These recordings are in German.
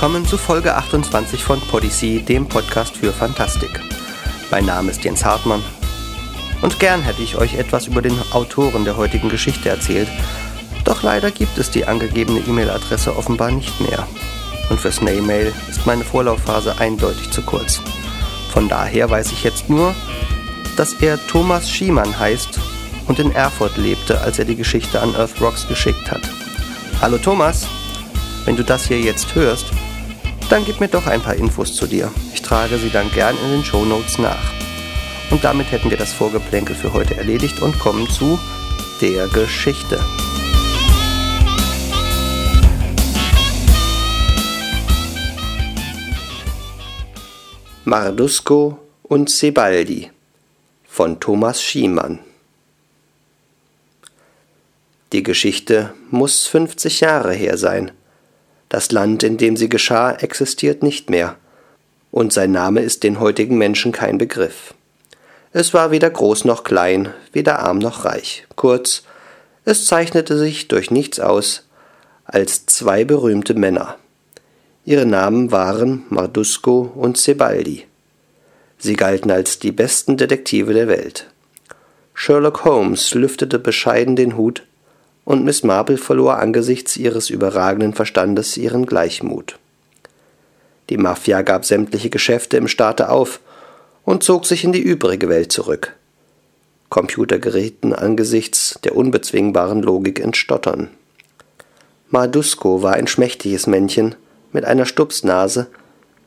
willkommen zu Folge 28 von Podyssey, dem Podcast für Fantastik. Mein Name ist Jens Hartmann und gern hätte ich euch etwas über den Autoren der heutigen Geschichte erzählt, doch leider gibt es die angegebene E-Mail-Adresse offenbar nicht mehr. Und für Snail-Mail ist meine Vorlaufphase eindeutig zu kurz. Von daher weiß ich jetzt nur, dass er Thomas Schiemann heißt und in Erfurt lebte, als er die Geschichte an Earth Rocks geschickt hat. Hallo Thomas! Wenn du das hier jetzt hörst, dann gib mir doch ein paar Infos zu dir. Ich trage sie dann gern in den Show Notes nach. Und damit hätten wir das Vorgeplänkel für heute erledigt und kommen zu der Geschichte. Mardusco und Sebaldi von Thomas Schiemann Die Geschichte muss 50 Jahre her sein. Das Land, in dem sie geschah, existiert nicht mehr, und sein Name ist den heutigen Menschen kein Begriff. Es war weder groß noch klein, weder arm noch reich. Kurz, es zeichnete sich durch nichts aus als zwei berühmte Männer. Ihre Namen waren Mardusco und Sebaldi. Sie galten als die besten Detektive der Welt. Sherlock Holmes lüftete bescheiden den Hut und Miss Marple verlor angesichts ihres überragenden Verstandes ihren Gleichmut. Die Mafia gab sämtliche Geschäfte im Staate auf und zog sich in die übrige Welt zurück. Computer gerieten angesichts der unbezwingbaren Logik ins Stottern. Mardusco war ein schmächtiges Männchen mit einer Stupsnase,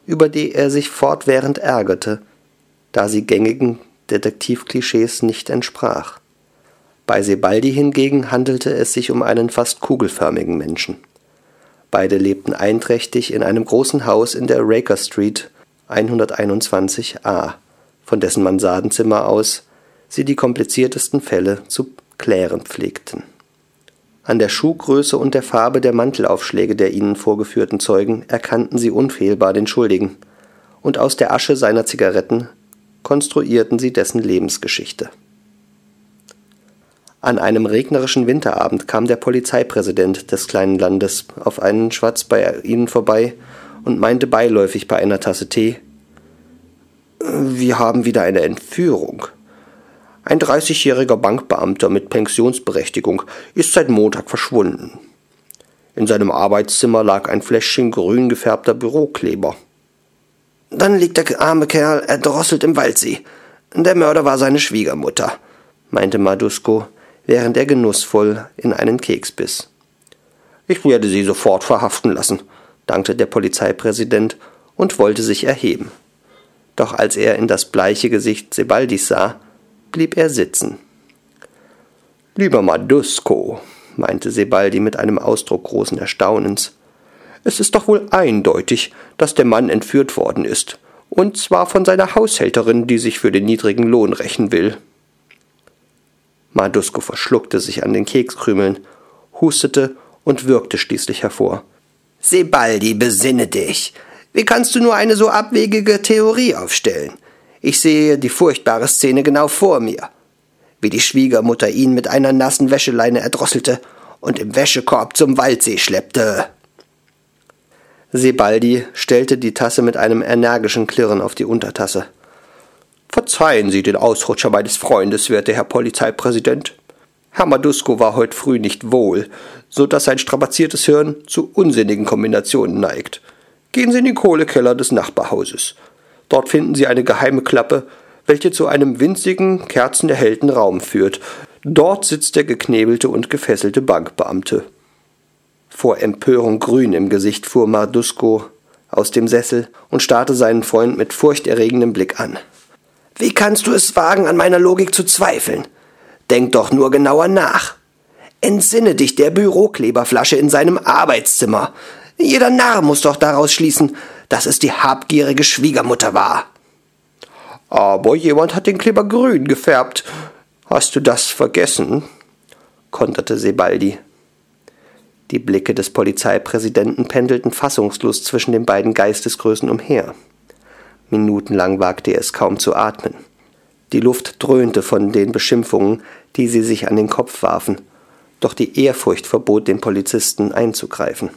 über die er sich fortwährend ärgerte, da sie gängigen Detektivklischees nicht entsprach. Bei Sebaldi hingegen handelte es sich um einen fast kugelförmigen Menschen. Beide lebten einträchtig in einem großen Haus in der Raker Street 121a, von dessen Mansardenzimmer aus sie die kompliziertesten Fälle zu klären pflegten. An der Schuhgröße und der Farbe der Mantelaufschläge der ihnen vorgeführten Zeugen erkannten sie unfehlbar den Schuldigen, und aus der Asche seiner Zigaretten konstruierten sie dessen Lebensgeschichte. An einem regnerischen Winterabend kam der Polizeipräsident des kleinen Landes auf einen Schwatz bei ihnen vorbei und meinte beiläufig bei einer Tasse Tee Wir haben wieder eine Entführung. Ein 30-jähriger Bankbeamter mit Pensionsberechtigung ist seit Montag verschwunden. In seinem Arbeitszimmer lag ein Fläschchen grün gefärbter Bürokleber. Dann liegt der arme Kerl erdrosselt im Waldsee. Der Mörder war seine Schwiegermutter, meinte Madusco, während er genussvoll in einen Keks biss. Ich werde Sie sofort verhaften lassen, dankte der Polizeipräsident und wollte sich erheben. Doch als er in das bleiche Gesicht Sebaldis sah, blieb er sitzen. Lieber Madusco, meinte Sebaldi mit einem Ausdruck großen Erstaunens, es ist doch wohl eindeutig, dass der Mann entführt worden ist, und zwar von seiner Haushälterin, die sich für den niedrigen Lohn rächen will. Mardusco verschluckte sich an den Kekskrümeln, hustete und würgte schließlich hervor. Sebaldi, besinne dich. Wie kannst du nur eine so abwegige Theorie aufstellen? Ich sehe die furchtbare Szene genau vor mir. Wie die Schwiegermutter ihn mit einer nassen Wäscheleine erdrosselte und im Wäschekorb zum Waldsee schleppte. Sebaldi stellte die Tasse mit einem energischen Klirren auf die Untertasse. Verzeihen Sie den Ausrutscher meines Freundes, werter Herr Polizeipräsident. Herr Madusco war heute früh nicht wohl, so dass sein strapaziertes Hirn zu unsinnigen Kombinationen neigt. Gehen Sie in den Kohlekeller des Nachbarhauses. Dort finden Sie eine geheime Klappe, welche zu einem winzigen, kerzenerhellten Raum führt. Dort sitzt der geknebelte und gefesselte Bankbeamte. Vor Empörung grün im Gesicht fuhr Mardusco aus dem Sessel und starrte seinen Freund mit furchterregendem Blick an. Wie kannst du es wagen, an meiner Logik zu zweifeln? Denk doch nur genauer nach. Entsinne dich der Bürokleberflasche in seinem Arbeitszimmer. Jeder Narr muss doch daraus schließen, dass es die habgierige Schwiegermutter war. Aber jemand hat den Kleber grün gefärbt. Hast du das vergessen? konterte Sebaldi. Die Blicke des Polizeipräsidenten pendelten fassungslos zwischen den beiden Geistesgrößen umher. Minutenlang wagte er es kaum zu atmen. Die Luft dröhnte von den Beschimpfungen, die sie sich an den Kopf warfen, doch die Ehrfurcht verbot dem Polizisten einzugreifen.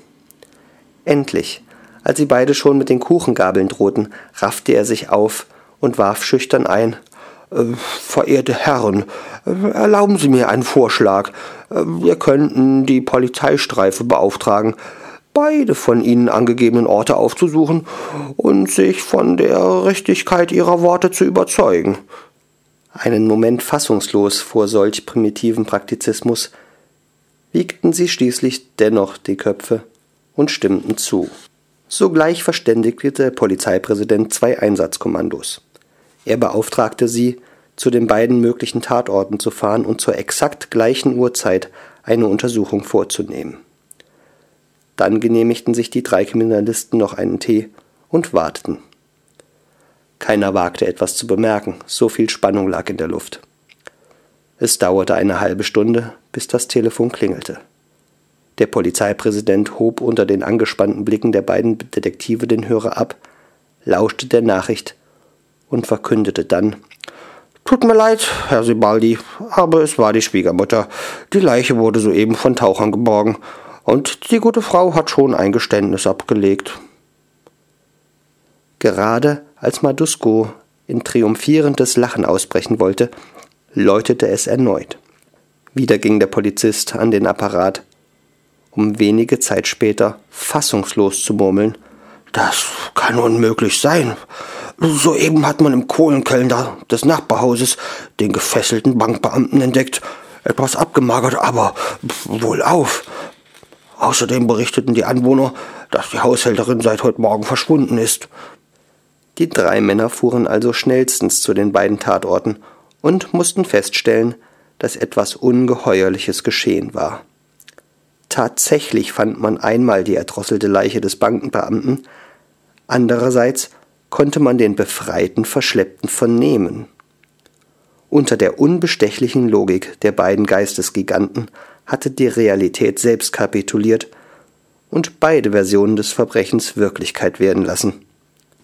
Endlich, Als sie beide schon mit den Kuchengabeln drohten, raffte er sich auf und warf schüchtern ein. Äh, verehrte Herren, äh, erlauben Sie mir einen Vorschlag. Äh, wir könnten die Polizeistreife beauftragen, beide von Ihnen angegebenen Orte aufzusuchen und sich von der Richtigkeit Ihrer Worte zu überzeugen. Einen Moment fassungslos vor solch primitiven Praktizismus wiegten sie schließlich dennoch die Köpfe und stimmten zu. Sogleich verständigte der Polizeipräsident zwei Einsatzkommandos. Er beauftragte sie, zu den beiden möglichen Tatorten zu fahren und zur exakt gleichen Uhrzeit eine Untersuchung vorzunehmen. Dann genehmigten sich die drei Kriminalisten noch einen Tee und warteten. Keiner wagte etwas zu bemerken, so viel Spannung lag in der Luft. Es dauerte eine halbe Stunde, bis das Telefon klingelte. Der Polizeipräsident hob unter den angespannten Blicken der beiden Detektive den Hörer ab, lauschte der Nachricht und verkündete dann Tut mir leid, Herr Sibaldi, aber es war die Schwiegermutter. Die Leiche wurde soeben von Tauchern geborgen, und die gute Frau hat schon ein Geständnis abgelegt. Gerade als Madusko in triumphierendes Lachen ausbrechen wollte, läutete es erneut. Wieder ging der Polizist an den Apparat, um wenige Zeit später fassungslos zu murmeln. Das kann unmöglich sein. Soeben hat man im Kohlenkeller des Nachbarhauses den gefesselten Bankbeamten entdeckt. Etwas abgemagert, aber wohlauf. Außerdem berichteten die Anwohner, dass die Haushälterin seit heute Morgen verschwunden ist. Die drei Männer fuhren also schnellstens zu den beiden Tatorten und mussten feststellen, dass etwas Ungeheuerliches geschehen war. Tatsächlich fand man einmal die erdrosselte Leiche des Bankenbeamten, andererseits konnte man den befreiten Verschleppten vernehmen. Unter der unbestechlichen Logik der beiden Geistesgiganten hatte die Realität selbst kapituliert und beide Versionen des Verbrechens Wirklichkeit werden lassen.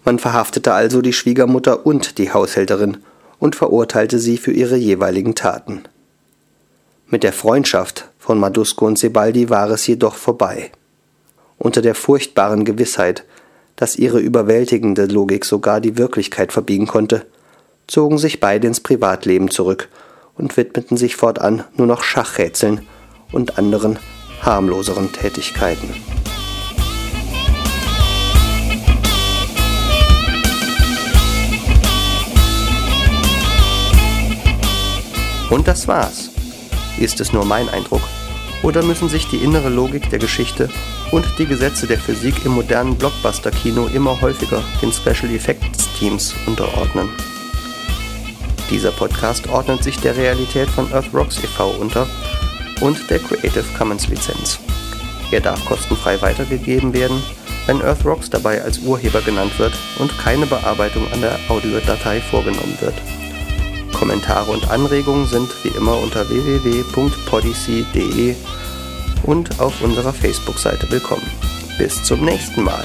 Man verhaftete also die Schwiegermutter und die Haushälterin und verurteilte sie für ihre jeweiligen Taten. Mit der Freundschaft von Madusco und Sebaldi war es jedoch vorbei. Unter der furchtbaren Gewissheit, dass ihre überwältigende Logik sogar die Wirklichkeit verbiegen konnte, zogen sich beide ins Privatleben zurück und widmeten sich fortan nur noch Schachrätseln und anderen harmloseren Tätigkeiten. Und das war's. Ist es nur mein Eindruck? Oder müssen sich die innere Logik der Geschichte und die Gesetze der Physik im modernen Blockbuster-Kino immer häufiger den Special Effects Teams unterordnen. Dieser Podcast ordnet sich der Realität von Earth Rocks e.V. unter und der Creative Commons Lizenz. Er darf kostenfrei weitergegeben werden, wenn Earth Rocks dabei als Urheber genannt wird und keine Bearbeitung an der Audiodatei vorgenommen wird. Kommentare und Anregungen sind wie immer unter www.podyssey.de und auf unserer Facebook-Seite willkommen. Bis zum nächsten Mal.